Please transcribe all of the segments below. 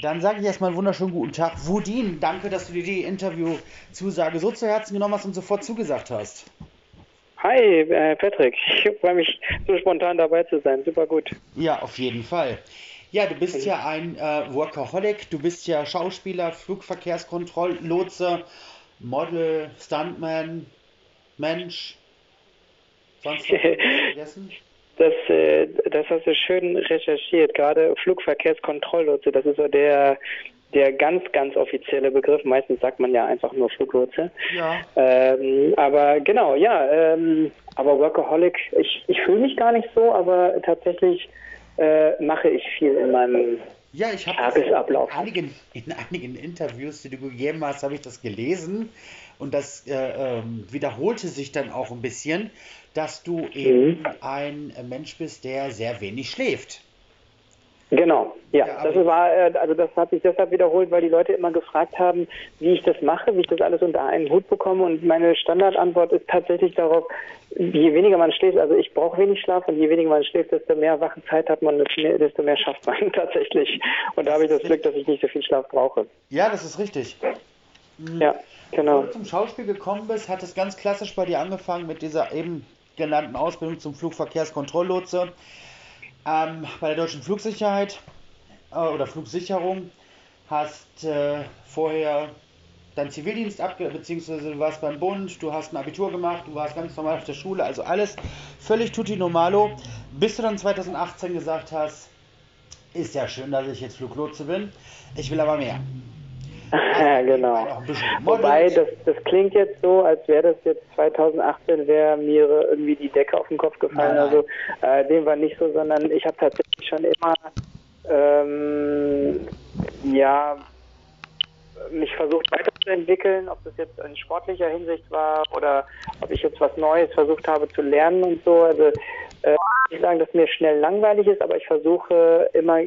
Dann sage ich erstmal einen wunderschönen guten Tag. Wudin, danke, dass du dir die Interviewzusage so zu Herzen genommen hast und sofort zugesagt hast. Hi, äh, Patrick. Ich freue mich, so spontan dabei zu sein. Super gut. Ja, auf jeden Fall. Ja, du bist ja ein äh, Workaholic, du bist ja Schauspieler, Flugverkehrskontrolllotse, Model, Stuntman, Mensch. Sonst was vergessen? Das, äh, das hast du schön recherchiert. Gerade Flugverkehrskontrolllotse, das ist so der, der ganz, ganz offizielle Begriff. Meistens sagt man ja einfach nur Fluglotse. Ja. Ähm, aber genau, ja. Ähm, aber Workaholic, ich, ich fühle mich gar nicht so, aber tatsächlich äh, mache ich viel in meinem Ja, ich habe Tagesablauf. in einigen, in einigen Interviews, die du gegeben hast, habe ich das gelesen und das äh, ähm, wiederholte sich dann auch ein bisschen, dass du eben Mhm. ein Mensch bist, der sehr wenig schläft. Genau, ja. Ja, das war, äh, also das hat sich deshalb wiederholt, weil die Leute immer gefragt haben, wie ich das mache, wie ich das alles unter einen Hut bekomme. Und meine Standardantwort ist tatsächlich darauf, je weniger man schläft, also ich brauche wenig Schlaf und je weniger man schläft, desto mehr wache Zeit hat man, desto mehr, desto mehr schafft man tatsächlich. Und da habe ich das Glück, dass ich nicht so viel Schlaf brauche. Ja, das ist richtig. Ja, genau. Bevor du zum Schauspiel gekommen bist, hat es ganz klassisch bei dir angefangen mit dieser eben genannten Ausbildung zum Flugverkehrskontrolllotse ähm, bei der Deutschen Flugsicherheit äh, oder Flugsicherung. Hast äh, vorher deinen Zivildienst abge... beziehungsweise du warst beim Bund, du hast ein Abitur gemacht, du warst ganz normal auf der Schule, also alles völlig tutti normalo, bis du dann 2018 gesagt hast, ist ja schön, dass ich jetzt Fluglotse bin, ich will aber mehr. Ja, genau. Wobei, das, das klingt jetzt so, als wäre das jetzt 2018, wäre mir irgendwie die Decke auf den Kopf gefallen. Nein, nein. Also äh, dem war nicht so, sondern ich habe tatsächlich schon immer ähm, ja mich versucht weiterzuentwickeln, ob das jetzt in sportlicher Hinsicht war oder ob ich jetzt was Neues versucht habe zu lernen und so. Also äh, ich sagen, dass mir schnell langweilig ist, aber ich versuche immer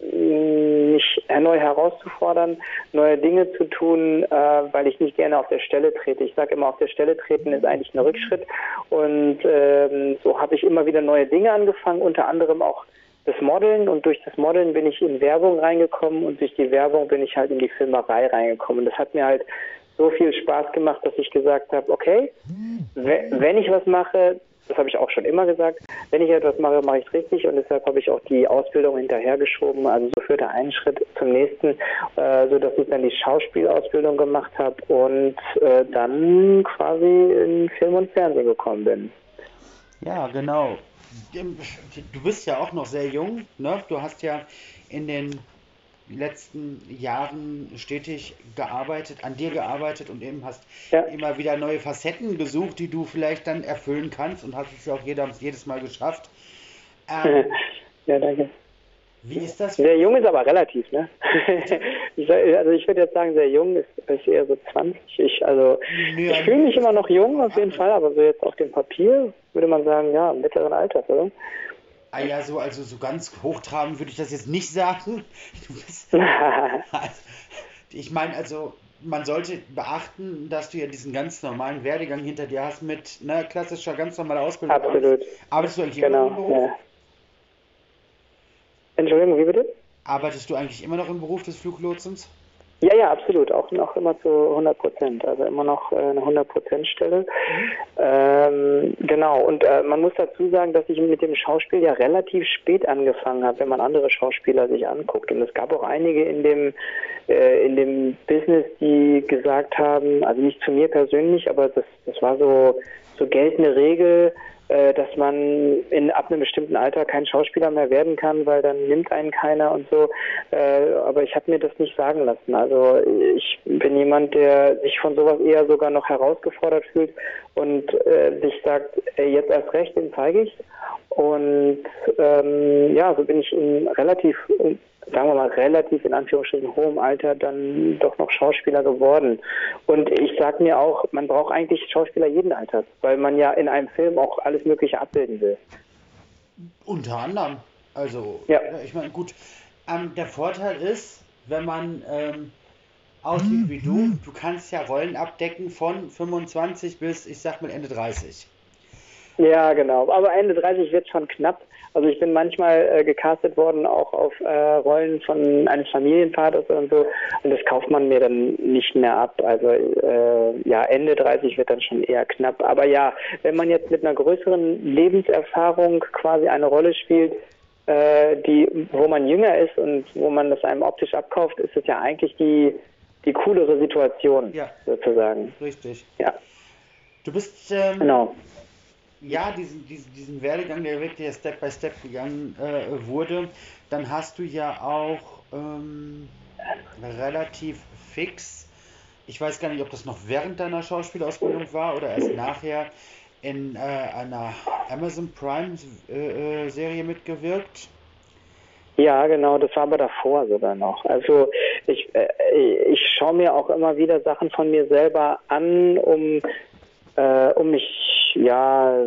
mich neu herauszufordern, neue Dinge zu tun, äh, weil ich nicht gerne auf der Stelle trete. Ich sage immer, auf der Stelle treten ist eigentlich ein Rückschritt und ähm, so habe ich immer wieder neue Dinge angefangen, unter anderem auch das Modeln und durch das Modeln bin ich in Werbung reingekommen und durch die Werbung bin ich halt in die Filmerei reingekommen. Und das hat mir halt so viel Spaß gemacht, dass ich gesagt habe, okay, we- wenn ich was mache, das habe ich auch schon immer gesagt, wenn ich etwas mache, mache ich es richtig und deshalb habe ich auch die Ausbildung hinterhergeschoben. Also so führte ein Schritt zum nächsten, äh, so dass ich dann die Schauspielausbildung gemacht habe und äh, dann quasi in Film und Fernsehen gekommen bin. Ja, genau. Du bist ja auch noch sehr jung, ne? Du hast ja in den letzten Jahren stetig gearbeitet, an dir gearbeitet und eben hast Ja. immer wieder neue Facetten gesucht, die du vielleicht dann erfüllen kannst und hast es ja auch jeder, jedes Mal geschafft. Ähm, ja, danke. wie ist das? Sehr jung ist aber relativ, ne? ich, also ich würde jetzt sagen, sehr jung ist, ist eher so 20. Ich, also Nö, ich fühle mich immer noch jung auf jeden Fall, aber so jetzt auf dem Papier würde man sagen, ja, mittleren Alters, oder? Ah ja, so, also so ganz hochtrabend würde ich das jetzt nicht sagen. Bist, also, ich meine, also man sollte beachten, dass du ja diesen ganz normalen Werdegang hinter dir hast mit ne, klassischer, ganz normaler Ausbildung. Absolut. Arbeitest du eigentlich immer noch im Genau. Beruf? Ja. Entschuldigung, wie bitte? Arbeitest du eigentlich immer noch im Beruf des Fluglotsens? Ja, ja, absolut. Auch noch immer zu 100 Prozent. Also immer noch äh, eine 100 Prozent Stelle. Ähm, genau. Und äh, man muss dazu sagen, dass ich mit dem Schauspiel ja relativ spät angefangen habe, wenn man andere Schauspieler sich anguckt. Und es gab auch einige in dem äh, in dem Business, die gesagt haben, also nicht zu mir persönlich, aber das, das war so so geltende Regel, dass man in ab einem bestimmten Alter kein Schauspieler mehr werden kann, weil dann nimmt einen keiner und so. Äh, aber ich habe mir das nicht sagen lassen. Also ich bin jemand, der sich von sowas eher sogar noch herausgefordert fühlt und äh, sich sagt, ey, jetzt erst recht, den zeige ich. Und ähm, ja, so bin ich in relativ, sagen wir mal, relativ in Anführungsstrichen hohem Alter dann doch noch Schauspieler geworden. Und ich sag mir auch, man braucht eigentlich Schauspieler jeden Alters, weil man ja in einem Film auch alles Mögliche abbilden will. Unter anderem. Also, Ja. ich meine, gut. Ähm, der Vorteil ist, wenn man ähm, aussieht wie du, du kannst ja Rollen abdecken von 25 bis, ich sag mal, Ende 30. Ja, genau. Aber Ende 30 wird schon knapp. Also ich bin manchmal äh, gecastet worden, auch auf äh, Rollen von eines Familienvaters und so. Und das kauft man mir dann nicht mehr ab. Also äh, ja, Ende 30 wird dann schon eher knapp. Aber ja, wenn man jetzt mit einer größeren Lebenserfahrung quasi eine Rolle spielt, äh, die, wo man jünger ist und wo man das einem optisch abkauft, ist es ja eigentlich die, die coolere Situation, ja. sozusagen. Richtig. Ja. Du bist ähm, genau ja, diesen, diesen, diesen Werdegang, der wirklich Step by Step gegangen äh, wurde, dann hast du ja auch ähm, relativ fix, ich weiß gar nicht, ob das noch während deiner Schauspielausbildung war oder erst nachher, in äh, einer Amazon Prime äh, äh Serie mitgewirkt. Ja, genau, das war aber davor sogar noch. Also ich, äh, ich schaue mir auch immer wieder Sachen von mir selber an, um, um mich ja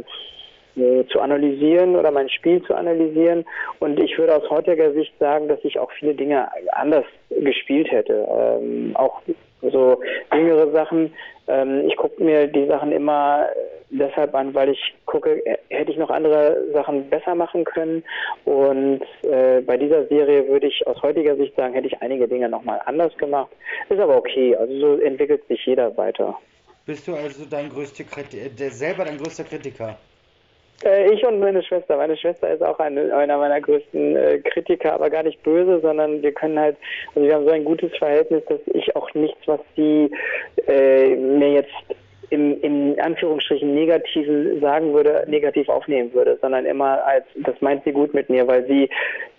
äh, zu analysieren oder mein Spiel zu analysieren. Und ich würde aus heutiger Sicht sagen, dass ich auch viele Dinge anders gespielt hätte. Ähm, auch so jüngere Sachen. Ähm, ich gucke mir die Sachen immer deshalb an, weil ich gucke, äh, hätte ich noch andere Sachen besser machen können. Und äh, bei dieser Serie würde ich aus heutiger Sicht sagen, hätte ich einige Dinge nochmal anders gemacht. Ist aber okay. Also so entwickelt sich jeder weiter. Bist du also dein größter Kritiker, der selber dein größter Kritiker? Äh, ich und meine Schwester. Meine Schwester ist auch eine, einer meiner größten äh, Kritiker, aber gar nicht böse, sondern wir können halt, also wir haben so ein gutes Verhältnis, dass ich auch nichts, was sie äh, mir jetzt im, in Anführungsstrichen Negativen sagen würde, negativ aufnehmen würde, sondern immer als, das meint sie gut mit mir, weil sie,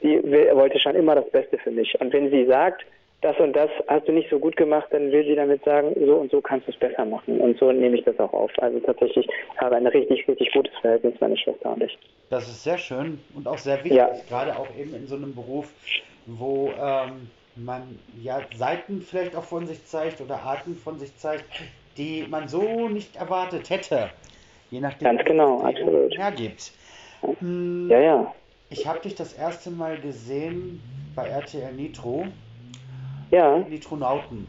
sie wollte schon immer das Beste für mich. Und wenn sie sagt, das und das hast du nicht so gut gemacht, dann will sie damit sagen, so und so kannst du es besser machen. Und so nehme ich das auch auf. Also tatsächlich habe ein richtig, richtig gutes Verhältnis, meine Schwester und ich. Das ist sehr schön und auch sehr wichtig, ja. gerade auch eben in so einem Beruf, wo ähm, man ja Seiten vielleicht auch von sich zeigt oder Arten von sich zeigt, die man so nicht erwartet hätte. Je nachdem, Ganz genau, absolut. hergibt. Hm, ja, ja. Ich habe dich das erste Mal gesehen bei RTL Nitro ja. Nitronauten.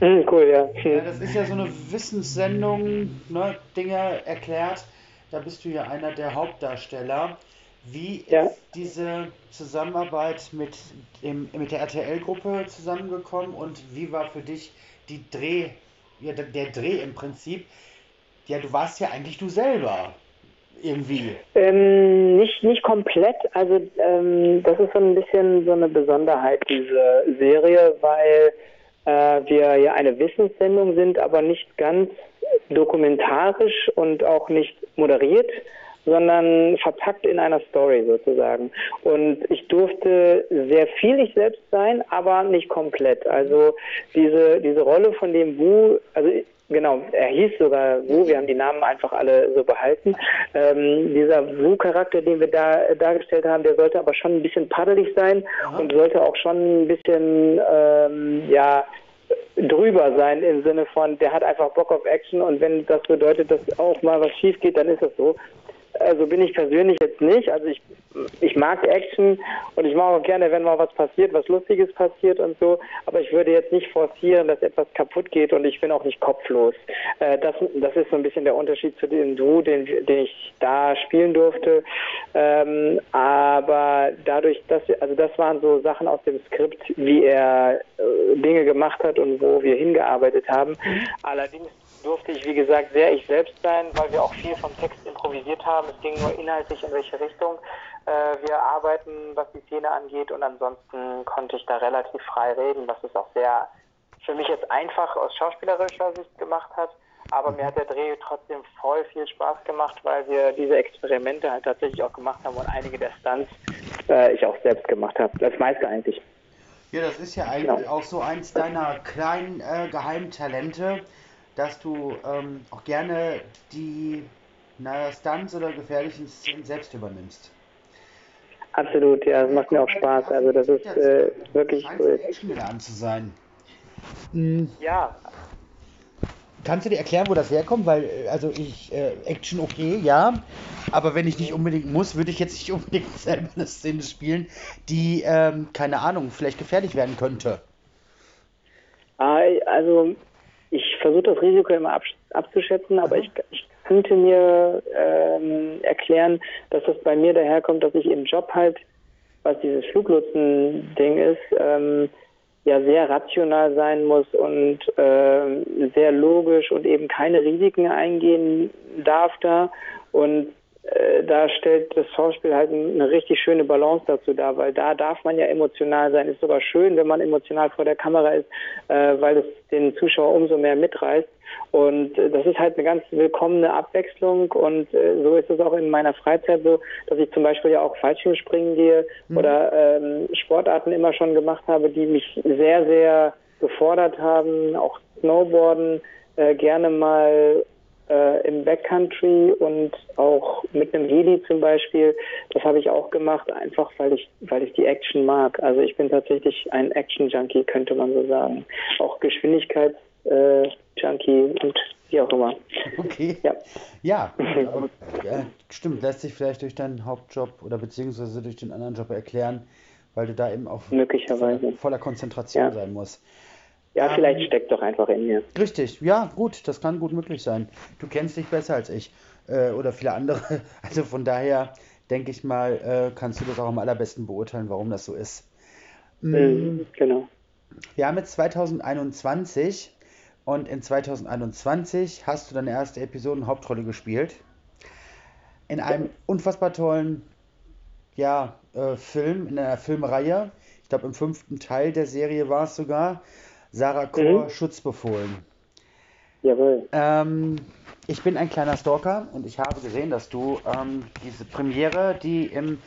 Mhm, cool, ja. ja. Das ist ja so eine Wissenssendung, ne, Dinge erklärt. Da bist du ja einer der Hauptdarsteller. Wie ja. ist diese Zusammenarbeit mit, dem, mit der RTL-Gruppe zusammengekommen und wie war für dich die Dreh, ja, der Dreh im Prinzip? Ja, du warst ja eigentlich du selber irgendwie? Ähm, nicht, nicht komplett. Also ähm, das ist so ein bisschen so eine Besonderheit, diese Serie, weil äh, wir ja eine Wissenssendung sind, aber nicht ganz dokumentarisch und auch nicht moderiert, sondern verpackt in einer Story sozusagen. Und ich durfte sehr viel ich selbst sein, aber nicht komplett. Also diese, diese Rolle von dem Wu, also Genau, er hieß sogar Wu, wir haben die Namen einfach alle so behalten. Ähm, dieser Wu-Charakter, den wir da dargestellt haben, der sollte aber schon ein bisschen paddelig sein Aha. und sollte auch schon ein bisschen, ähm, ja, drüber sein im Sinne von, der hat einfach Bock auf Action und wenn das bedeutet, dass auch mal was schief geht, dann ist das so. Also bin ich persönlich jetzt nicht. Also ich, ich mag Action und ich mag auch gerne, wenn mal was passiert, was Lustiges passiert und so. Aber ich würde jetzt nicht forcieren, dass etwas kaputt geht und ich bin auch nicht kopflos. Äh, das, das ist so ein bisschen der Unterschied zu dem Duo, den, den ich da spielen durfte. Ähm, aber dadurch, dass, also das waren so Sachen aus dem Skript, wie er äh, Dinge gemacht hat und wo wir hingearbeitet haben. Mhm. Allerdings durfte ich, wie gesagt, sehr ich selbst sein, weil wir auch viel vom Text improvisiert haben. Es ging nur inhaltlich in welche Richtung äh, wir arbeiten, was die Szene angeht. Und ansonsten konnte ich da relativ frei reden, was es auch sehr für mich jetzt einfach aus schauspielerischer Sicht gemacht hat. Aber mir hat der Dreh trotzdem voll viel Spaß gemacht, weil wir diese Experimente halt tatsächlich auch gemacht haben und einige der Stunts äh, ich auch selbst gemacht habe. Das meiste eigentlich. Ja, das ist ja eigentlich genau. auch so eins deiner kleinen äh, Geheimtalente dass du ähm, auch gerne die naja, Stunts oder gefährlichen Szenen selbst übernimmst. Absolut, ja, das macht mir auch Spaß. Also das ist äh, wirklich cool. Action zu sein. Mhm. Ja. Kannst du dir erklären, wo das herkommt? Weil, äh, also ich, äh, Action okay, ja, aber wenn ich nicht unbedingt muss, würde ich jetzt nicht unbedingt selber eine Szene spielen, die, ähm, keine Ahnung, vielleicht gefährlich werden könnte. Ah, also versuche das Risiko immer ab, abzuschätzen, aber ich, ich, könnte mir ähm, erklären, dass das bei mir daherkommt, dass ich im Job halt, was dieses Fluglotsen-Ding ist, ähm, ja sehr rational sein muss und äh, sehr logisch und eben keine Risiken eingehen darf da. Und äh, da stellt das Schauspiel halt eine richtig schöne Balance dazu dar, weil da darf man ja emotional sein. Ist sogar schön, wenn man emotional vor der Kamera ist, äh, weil es den Zuschauer umso mehr mitreißt. Und äh, das ist halt eine ganz willkommene Abwechslung und äh, so ist es auch in meiner Freizeit so, dass ich zum Beispiel ja auch Fallschirmspringen gehe mhm. oder ähm, Sportarten immer schon gemacht habe, die mich sehr, sehr gefordert haben, auch Snowboarden äh, gerne mal äh, im Backcountry und auch mit einem Heli zum Beispiel. Das habe ich auch gemacht, einfach weil ich, weil ich die Action mag. Also ich bin tatsächlich ein Action-Junkie, könnte man so sagen. Auch Geschwindigkeits- äh, Junkie und wie auch immer. Okay. Ja, ja, aber, ja, stimmt. Lässt sich vielleicht durch deinen Hauptjob oder beziehungsweise durch den anderen Job erklären, weil du da eben auch möglicherweise voller Konzentration ja. sein musst. Ja, vielleicht steckt doch einfach in mir. Richtig, ja, gut, das kann gut möglich sein. Du kennst dich besser als ich äh, oder viele andere. Also von daher denke ich mal, äh, kannst du das auch am allerbesten beurteilen, warum das so ist. Mhm, genau. Wir haben jetzt 2021 und in 2021 hast du deine erste Episode Hauptrolle gespielt. In einem unfassbar tollen ja, äh, Film, in einer Filmreihe. Ich glaube, im fünften Teil der Serie war es sogar. Sarah Chor, mhm. Schutzbefohlen. Jawohl. Ähm, ich bin ein kleiner Stalker und ich habe gesehen, dass du ähm, diese Premiere, die im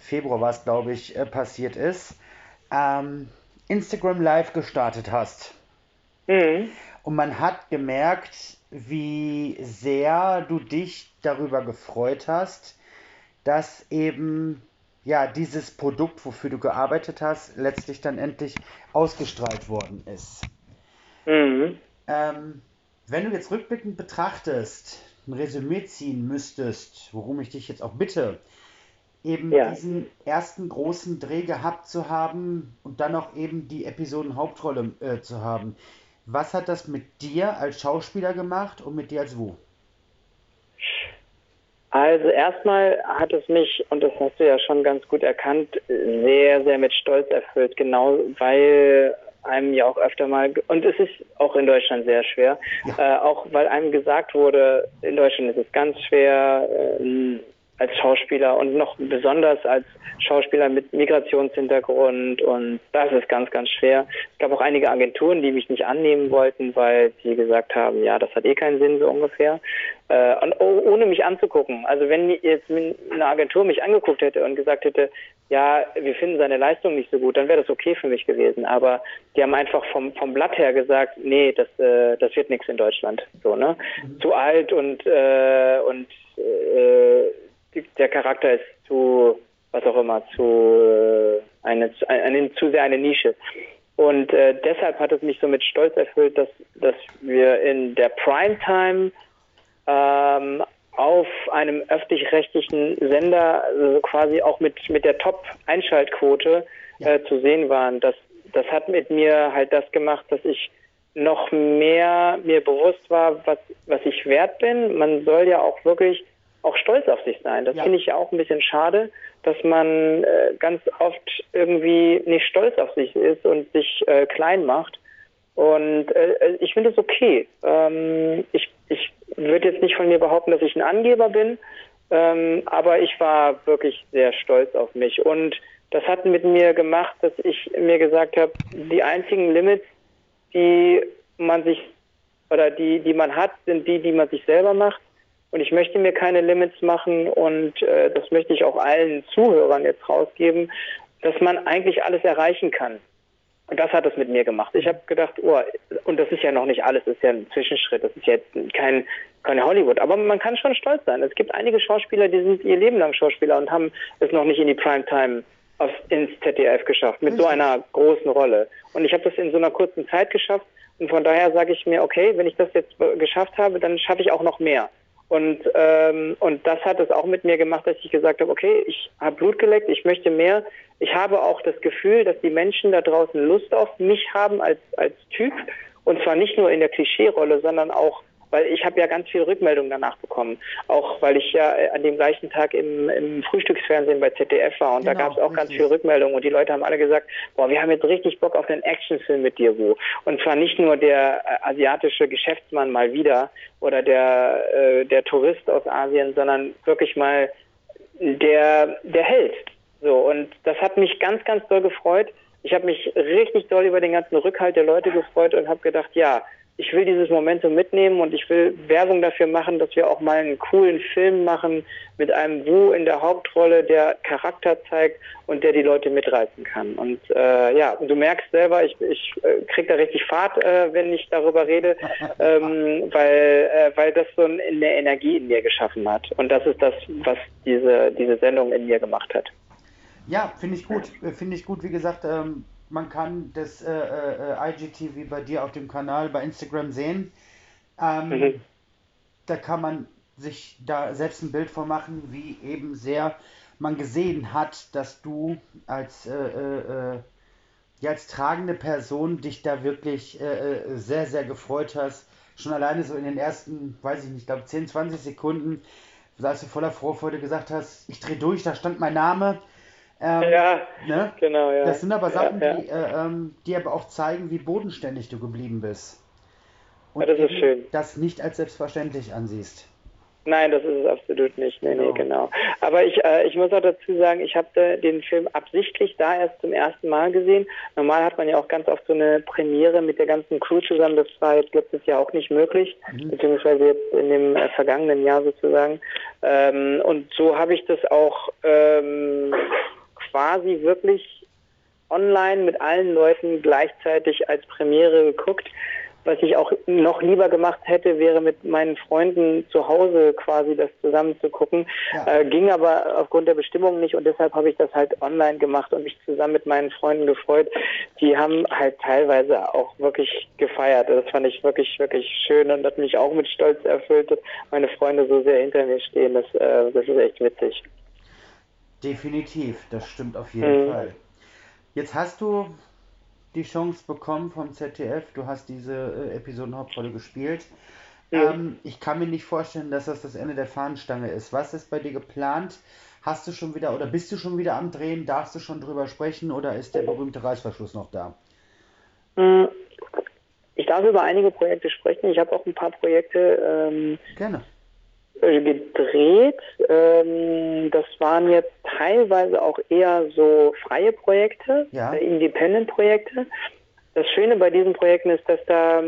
Februar war es, glaube ich, äh, passiert ist, ähm, Instagram Live gestartet hast. Mhm. Und man hat gemerkt, wie sehr du dich darüber gefreut hast, dass eben ja dieses Produkt, wofür du gearbeitet hast, letztlich dann endlich ausgestrahlt worden ist. Mhm. Ähm, wenn du jetzt rückblickend betrachtest, ein Resümee ziehen müsstest, worum ich dich jetzt auch bitte, eben ja. diesen ersten großen Dreh gehabt zu haben und dann auch eben die Episoden Hauptrolle äh, zu haben. Was hat das mit dir als Schauspieler gemacht und mit dir als Wu? Also erstmal hat es mich, und das hast du ja schon ganz gut erkannt, sehr, sehr mit Stolz erfüllt, genau weil einem ja auch öfter mal, und es ist auch in Deutschland sehr schwer, ja. äh, auch weil einem gesagt wurde, in Deutschland ist es ganz schwer, äh, als Schauspieler und noch besonders als Schauspieler mit Migrationshintergrund und das ist ganz, ganz schwer. Es gab auch einige Agenturen, die mich nicht annehmen wollten, weil sie gesagt haben, ja, das hat eh keinen Sinn so ungefähr. Äh, und ohne mich anzugucken. Also wenn jetzt eine Agentur mich angeguckt hätte und gesagt hätte, ja, wir finden seine Leistung nicht so gut, dann wäre das okay für mich gewesen. Aber die haben einfach vom, vom Blatt her gesagt, nee, das, äh, das wird nichts in Deutschland. So, ne? Mhm. Zu alt und, äh, und äh, der Charakter ist zu, was auch immer, zu äh, eine, eine, zu sehr eine Nische. Und äh, deshalb hat es mich so mit Stolz erfüllt, dass, dass wir in der Primetime ähm, auf einem öffentlich-rechtlichen Sender also quasi auch mit, mit der Top-Einschaltquote äh, zu sehen waren. Das, das hat mit mir halt das gemacht, dass ich noch mehr mir bewusst war, was, was ich wert bin. Man soll ja auch wirklich auch stolz auf sich sein. Das ja. finde ich ja auch ein bisschen schade, dass man äh, ganz oft irgendwie nicht stolz auf sich ist und sich äh, klein macht. Und äh, ich finde es okay. Ähm, ich ich würde jetzt nicht von mir behaupten, dass ich ein Angeber bin, ähm, aber ich war wirklich sehr stolz auf mich. Und das hat mit mir gemacht, dass ich mir gesagt habe, die einzigen Limits, die man sich oder die, die man hat, sind die, die man sich selber macht. Und ich möchte mir keine Limits machen und äh, das möchte ich auch allen Zuhörern jetzt rausgeben, dass man eigentlich alles erreichen kann. Und das hat es mit mir gemacht. Ich habe gedacht, oh, und das ist ja noch nicht alles, das ist ja ein Zwischenschritt, das ist jetzt kein, kein Hollywood. Aber man kann schon stolz sein. Es gibt einige Schauspieler, die sind ihr Leben lang Schauspieler und haben es noch nicht in die Primetime aufs, ins ZDF geschafft, mit so einer großen Rolle. Und ich habe das in so einer kurzen Zeit geschafft. Und von daher sage ich mir, okay, wenn ich das jetzt geschafft habe, dann schaffe ich auch noch mehr. Und, ähm, und das hat es auch mit mir gemacht, dass ich gesagt habe, okay, ich habe Blut geleckt, ich möchte mehr. Ich habe auch das Gefühl, dass die Menschen da draußen Lust auf mich haben als, als Typ. Und zwar nicht nur in der Klischee-Rolle, sondern auch weil ich habe ja ganz viel Rückmeldung danach bekommen. Auch weil ich ja äh, an dem gleichen Tag im, im Frühstücksfernsehen bei ZDF war und genau, da gab es auch richtig. ganz viel Rückmeldung und die Leute haben alle gesagt, boah, wir haben jetzt richtig Bock auf einen Actionfilm mit dir, Wu. Und zwar nicht nur der äh, asiatische Geschäftsmann mal wieder oder der, äh, der Tourist aus Asien, sondern wirklich mal der, der Held. So, und das hat mich ganz, ganz doll gefreut. Ich habe mich richtig doll über den ganzen Rückhalt der Leute gefreut und habe gedacht, ja, ich will dieses Momentum mitnehmen und ich will Werbung dafür machen, dass wir auch mal einen coolen Film machen mit einem Wu in der Hauptrolle, der Charakter zeigt und der die Leute mitreißen kann. Und äh, ja, du merkst selber, ich, ich äh, krieg da richtig Fahrt, äh, wenn ich darüber rede, ähm, weil, äh, weil das so eine Energie in mir geschaffen hat. Und das ist das, was diese, diese Sendung in mir gemacht hat. Ja, finde ich gut. Finde ich gut, wie gesagt, ähm man kann das äh, äh, IGTV bei dir auf dem Kanal bei Instagram sehen. Ähm, mhm. Da kann man sich da selbst ein Bild von machen, wie eben sehr man gesehen hat, dass du als, äh, äh, äh ja, als tragende Person dich da wirklich äh, äh, sehr, sehr gefreut hast. Schon alleine so in den ersten, weiß ich nicht, glaube 10, 20 Sekunden, als du voller Vorfreude gesagt hast, ich drehe durch, da stand mein Name ähm, ja, ne? genau, ja. Das sind aber Sachen, ja, ja. Die, äh, ähm, die aber auch zeigen, wie bodenständig du geblieben bist. Und ja, das ist schön. das nicht als selbstverständlich ansiehst. Nein, das ist es absolut nicht. Nee, genau. nee, genau. Aber ich, äh, ich muss auch dazu sagen, ich habe den Film absichtlich da erst zum ersten Mal gesehen. Normal hat man ja auch ganz oft so eine Premiere mit der ganzen Crew zusammen. Das war jetzt letztes Jahr auch nicht möglich, mhm. beziehungsweise jetzt in dem äh, vergangenen Jahr sozusagen. Ähm, und so habe ich das auch ähm, quasi wirklich online mit allen Leuten gleichzeitig als Premiere geguckt. Was ich auch noch lieber gemacht hätte, wäre mit meinen Freunden zu Hause quasi das zusammen zu gucken. Ja. Äh, ging aber aufgrund der Bestimmung nicht und deshalb habe ich das halt online gemacht und mich zusammen mit meinen Freunden gefreut. Die haben halt teilweise auch wirklich gefeiert. Das fand ich wirklich, wirklich schön und hat mich auch mit Stolz erfüllt, dass meine Freunde so sehr hinter mir stehen. Das, äh, das ist echt witzig. Definitiv, das stimmt auf jeden mhm. Fall. Jetzt hast du die Chance bekommen vom ZDF, du hast diese äh, Episodenhauptrolle gespielt. Mhm. Ähm, ich kann mir nicht vorstellen, dass das das Ende der Fahnenstange ist. Was ist bei dir geplant? Hast du schon wieder oder bist du schon wieder am Drehen? Darfst du schon drüber sprechen oder ist der berühmte Reißverschluss noch da? Mhm. Ich darf über einige Projekte sprechen. Ich habe auch ein paar Projekte. Ähm, Gerne gedreht. Ähm, das waren jetzt teilweise auch eher so freie Projekte, ja. äh, Independent-Projekte. Das Schöne bei diesen Projekten ist, dass da,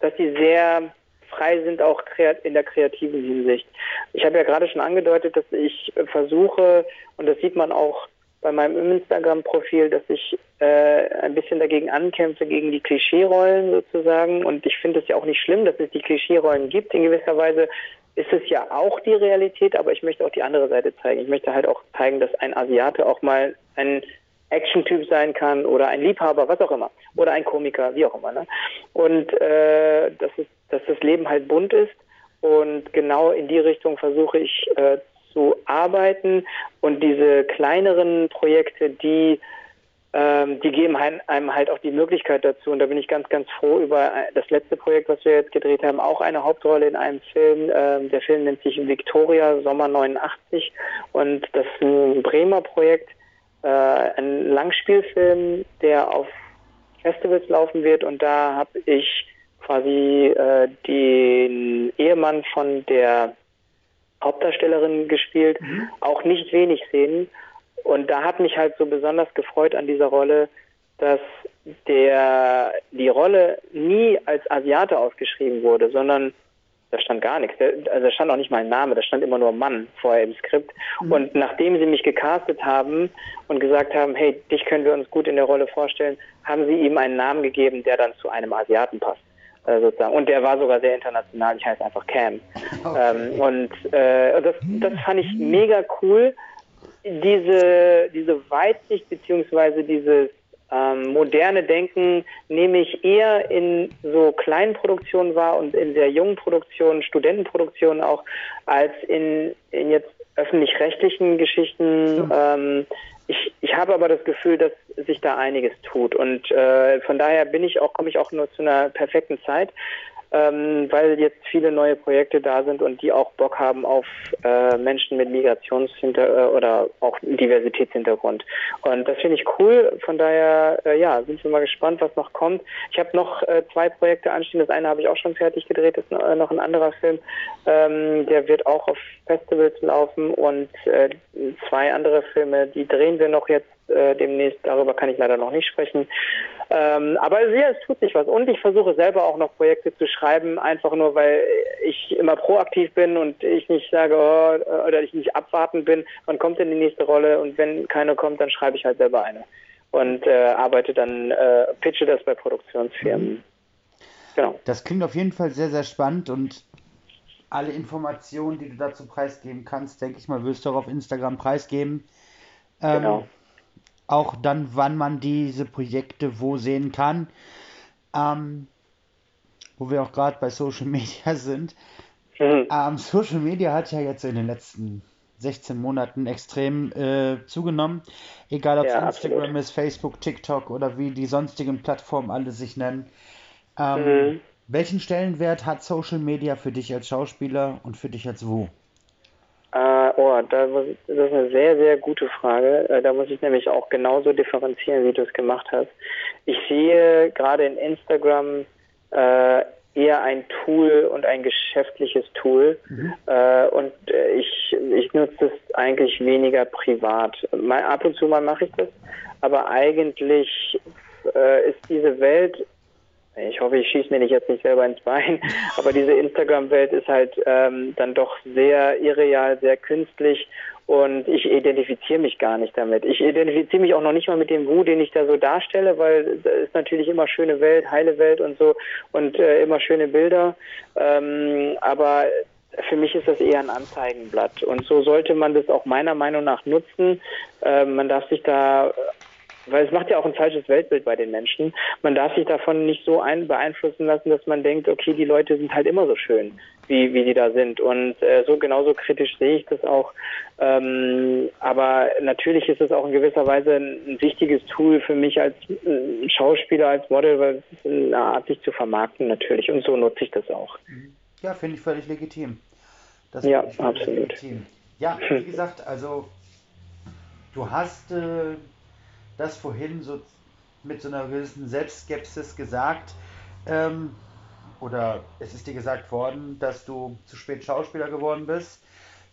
dass sie sehr frei sind, auch in der kreativen Hinsicht. Ich habe ja gerade schon angedeutet, dass ich versuche, und das sieht man auch bei meinem Instagram-Profil, dass ich äh, ein bisschen dagegen ankämpfe, gegen die Klischeerollen sozusagen. Und ich finde es ja auch nicht schlimm, dass es die Klischeerollen gibt. In gewisser Weise ist es ja auch die Realität, aber ich möchte auch die andere Seite zeigen. Ich möchte halt auch zeigen, dass ein Asiate auch mal ein Action-Typ sein kann oder ein Liebhaber, was auch immer, oder ein Komiker, wie auch immer. Ne? Und äh, dass, es, dass das Leben halt bunt ist und genau in die Richtung versuche ich äh, zu arbeiten und diese kleineren Projekte, die ähm, die geben einem halt auch die Möglichkeit dazu. Und da bin ich ganz, ganz froh über das letzte Projekt, was wir jetzt gedreht haben, auch eine Hauptrolle in einem Film. Ähm, der Film nennt sich Victoria Sommer 89 und das ist ein Bremer Projekt, äh, ein Langspielfilm, der auf Festivals laufen wird und da habe ich quasi äh, den Ehemann von der Hauptdarstellerin gespielt, mhm. auch nicht wenig Szenen. Und da hat mich halt so besonders gefreut an dieser Rolle, dass der die Rolle nie als Asiate ausgeschrieben wurde, sondern da stand gar nichts. Also da stand auch nicht mal ein Name, da stand immer nur Mann vorher im Skript. Mhm. Und nachdem sie mich gecastet haben und gesagt haben, hey, dich können wir uns gut in der Rolle vorstellen, haben sie ihm einen Namen gegeben, der dann zu einem Asiaten passt. Äh, sozusagen. Und der war sogar sehr international, ich heiße einfach Cam. Okay. Ähm, und äh, das, das fand ich mega cool diese, diese Weitsicht beziehungsweise dieses ähm, moderne Denken nehme ich eher in so kleinen Produktionen wahr und in der jungen Produktion, Studentenproduktionen auch, als in, in jetzt öffentlich-rechtlichen Geschichten. Ähm, ich, ich habe aber das Gefühl, dass sich da einiges tut und äh, von daher bin ich auch, komme ich auch nur zu einer perfekten Zeit. Ähm, weil jetzt viele neue Projekte da sind und die auch Bock haben auf äh, Menschen mit Migrationshintergrund äh, oder auch Diversitätshintergrund. Und das finde ich cool. Von daher, äh, ja, sind wir mal gespannt, was noch kommt. Ich habe noch äh, zwei Projekte anstehen. Das eine habe ich auch schon fertig gedreht, das ist noch ein anderer Film. Ähm, der wird auch auf Festivals laufen und äh, zwei andere Filme, die drehen wir noch jetzt äh, demnächst. Darüber kann ich leider noch nicht sprechen. Ähm, aber ja, es tut sich was. Und ich versuche selber auch noch Projekte zu schreiben, einfach nur, weil ich immer proaktiv bin und ich nicht sage, oh, oder ich nicht abwarten bin, wann kommt denn die nächste Rolle und wenn keine kommt, dann schreibe ich halt selber eine. Und äh, arbeite dann, äh, pitche das bei Produktionsfirmen. Mhm. Genau. Das klingt auf jeden Fall sehr, sehr spannend und alle Informationen, die du dazu preisgeben kannst, denke ich mal, wirst du auch auf Instagram preisgeben. Ähm, genau auch dann, wann man diese Projekte wo sehen kann. Ähm, wo wir auch gerade bei Social Media sind. Mhm. Ähm, Social Media hat ja jetzt in den letzten 16 Monaten extrem äh, zugenommen. Egal ob es ja, Instagram absolut. ist, Facebook, TikTok oder wie die sonstigen Plattformen alle sich nennen. Ähm, mhm. Welchen Stellenwert hat Social Media für dich als Schauspieler und für dich als Wo? Oh, das ist eine sehr, sehr gute Frage. Äh, da muss ich nämlich auch genauso differenzieren, wie du es gemacht hast. Ich sehe gerade in Instagram äh, eher ein Tool und ein geschäftliches Tool. Mhm. Äh, und äh, ich, ich nutze es eigentlich weniger privat. Mal, ab und zu mal mache ich das, aber eigentlich äh, ist diese Welt ich hoffe, ich schieße mir nicht jetzt nicht selber ins Bein, aber diese Instagram-Welt ist halt ähm, dann doch sehr irreal, sehr künstlich und ich identifiziere mich gar nicht damit. Ich identifiziere mich auch noch nicht mal mit dem Wu, den ich da so darstelle, weil es ist natürlich immer schöne Welt, heile Welt und so und äh, immer schöne Bilder. Ähm, aber für mich ist das eher ein Anzeigenblatt. Und so sollte man das auch meiner Meinung nach nutzen. Äh, man darf sich da weil es macht ja auch ein falsches Weltbild bei den Menschen. Man darf sich davon nicht so ein beeinflussen lassen, dass man denkt, okay, die Leute sind halt immer so schön, wie, wie die da sind. Und äh, so genauso kritisch sehe ich das auch. Ähm, aber natürlich ist es auch in gewisser Weise ein, wichtiges Tool für mich als äh, Schauspieler, als Model, weil es ist eine Art, sich zu vermarkten natürlich. Und so nutze ich das auch. Ja, finde ich völlig legitim. Das ja, absolut. Legitim. Ja, wie gesagt, also du hast äh, das vorhin so mit so einer gewissen Selbstskepsis gesagt. Ähm, oder es ist dir gesagt worden, dass du zu spät Schauspieler geworden bist.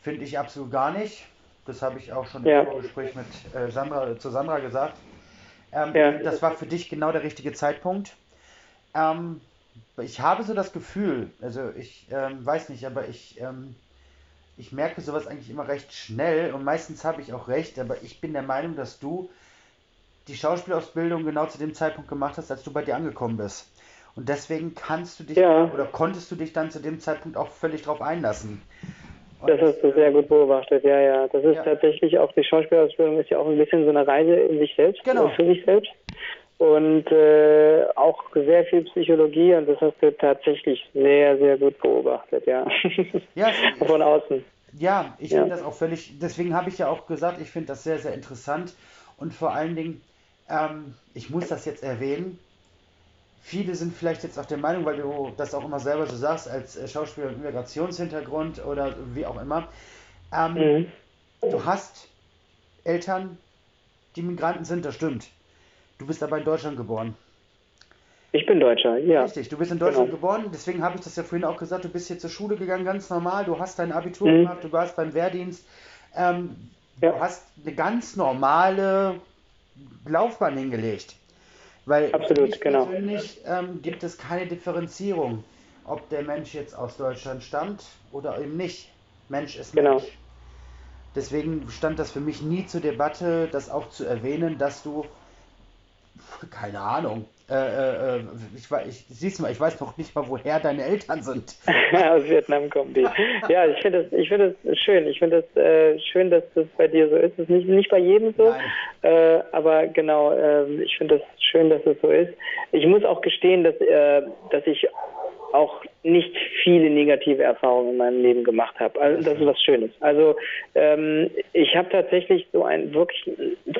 Finde ich absolut gar nicht. Das habe ich auch schon ja. im Vorgespräch mit äh, Sandra, zu Sandra gesagt. Ähm, ja. Das war für dich genau der richtige Zeitpunkt. Ähm, ich habe so das Gefühl, also ich ähm, weiß nicht, aber ich, ähm, ich merke sowas eigentlich immer recht schnell und meistens habe ich auch recht, aber ich bin der Meinung, dass du die Schauspielausbildung genau zu dem Zeitpunkt gemacht hast, als du bei dir angekommen bist. Und deswegen kannst du dich ja. oder konntest du dich dann zu dem Zeitpunkt auch völlig drauf einlassen. Und das hast du sehr gut beobachtet, ja, ja. Das ist ja. tatsächlich auch, die Schauspielausbildung ist ja auch ein bisschen so eine Reise in sich selbst, genau. für sich selbst. Und äh, auch sehr viel Psychologie und das hast du tatsächlich sehr, sehr gut beobachtet, ja. ja Von außen. Ja, ich ja. finde das auch völlig, deswegen habe ich ja auch gesagt, ich finde das sehr, sehr interessant und vor allen Dingen, ähm, ich muss das jetzt erwähnen. Viele sind vielleicht jetzt auch der Meinung, weil du das auch immer selber so sagst, als äh, Schauspieler mit Migrationshintergrund oder wie auch immer. Ähm, mhm. Du hast Eltern, die Migranten sind, das stimmt. Du bist aber in Deutschland geboren. Ich bin Deutscher, ja. Richtig, du bist in Deutschland genau. geboren, deswegen habe ich das ja vorhin auch gesagt, du bist hier zur Schule gegangen, ganz normal, du hast dein Abitur mhm. gemacht, du warst beim Wehrdienst. Ähm, ja. Du hast eine ganz normale Laufbahn hingelegt. Weil Absolut, genau. persönlich ähm, gibt es keine Differenzierung, ob der Mensch jetzt aus Deutschland stammt oder eben nicht. Mensch ist genau. Mensch. Deswegen stand das für mich nie zur Debatte, das auch zu erwähnen, dass du, keine Ahnung, äh, äh, äh, ich, ich, siehst mal, ich weiß noch nicht mal, woher deine Eltern sind. Aus Vietnam kommen die. Ja, ich finde das, ich finde das schön. Ich finde das äh, schön, dass das bei dir so ist. Das ist nicht, nicht bei jedem so, äh, aber genau, äh, ich finde das schön, dass es so ist. Ich muss auch gestehen, dass, äh, dass ich auch nicht viele negative Erfahrungen in meinem Leben gemacht habe. Also das ist was Schönes. Also ähm, ich habe tatsächlich so ein wirklich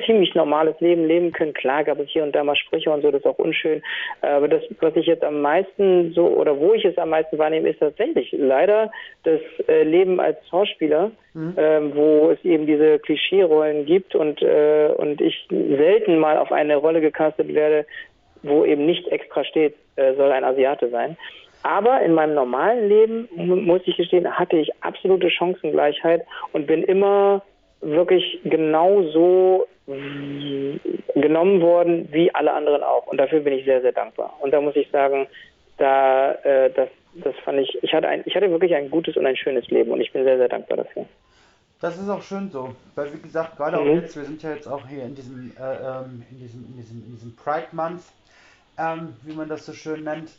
ziemlich normales Leben leben können. Klar gab es hier und da mal Sprüche und so, das ist auch unschön. Aber das, was ich jetzt am meisten so oder wo ich es am meisten wahrnehme, ist tatsächlich leider das äh, Leben als Schauspieler, mhm. ähm, wo es eben diese Klischee-Rollen gibt und äh, und ich selten mal auf eine Rolle gecastet werde, wo eben nicht extra steht, äh, soll ein Asiate sein. Aber in meinem normalen Leben, muss ich gestehen, hatte ich absolute Chancengleichheit und bin immer wirklich genauso genommen worden wie alle anderen auch. Und dafür bin ich sehr, sehr dankbar. Und da muss ich sagen, da, äh, das, das fand ich, ich hatte, ein, ich hatte wirklich ein gutes und ein schönes Leben und ich bin sehr, sehr dankbar dafür. Das ist auch schön so, weil wie gesagt, gerade mhm. auch jetzt, wir sind ja jetzt auch hier in diesem, äh, ähm, in diesem, in diesem, in diesem Pride Month, ähm, wie man das so schön nennt.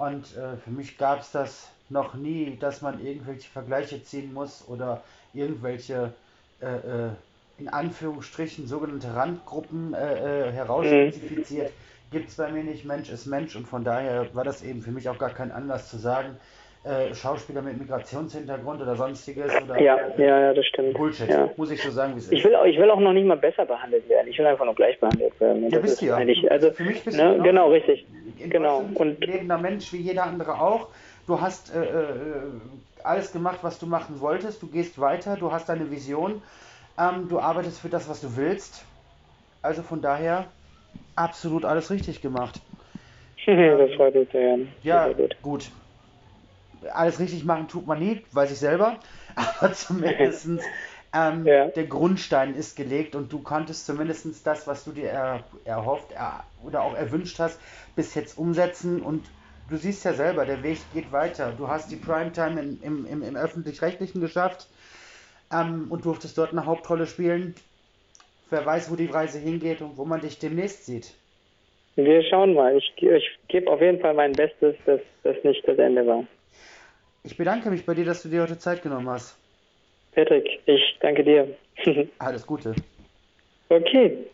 Und äh, für mich gab es das noch nie, dass man irgendwelche Vergleiche ziehen muss oder irgendwelche äh, äh in Anführungsstrichen sogenannte Randgruppen äh, äh herausspezifiziert. Mhm. Gibt es bei mir nicht. Mensch ist Mensch und von daher war das eben für mich auch gar kein Anlass zu sagen, äh, Schauspieler mit Migrationshintergrund oder sonstiges oder ja, ja, ja, das stimmt. Bullshit, ja. muss ich so sagen, wie es ist. Ich will, auch, ich will auch noch nicht mal besser behandelt werden. Ich will einfach nur gleich behandelt werden. ja, bist du ja. Also, für mich bist ne, du genau, richtig. Genau. Und lebender Mensch wie jeder andere auch. Du hast äh, äh, alles gemacht, was du machen wolltest. Du gehst weiter. Du hast deine Vision. Ähm, du arbeitest für das, was du willst. Also von daher absolut alles richtig gemacht. das freut mich sehr. Ja, gut alles richtig machen tut man nie, weiß ich selber, aber zumindest ähm, ja. der Grundstein ist gelegt und du konntest zumindest das, was du dir er, erhofft er, oder auch erwünscht hast, bis jetzt umsetzen und du siehst ja selber, der Weg geht weiter. Du hast die Primetime in, im, im, im öffentlich-rechtlichen geschafft ähm, und durftest dort eine Hauptrolle spielen. Wer weiß, wo die Reise hingeht und wo man dich demnächst sieht. Wir schauen mal. Ich, ich gebe auf jeden Fall mein Bestes, dass das nicht das Ende war. Ich bedanke mich bei dir, dass du dir heute Zeit genommen hast. Patrick, ich danke dir. Alles Gute. Okay.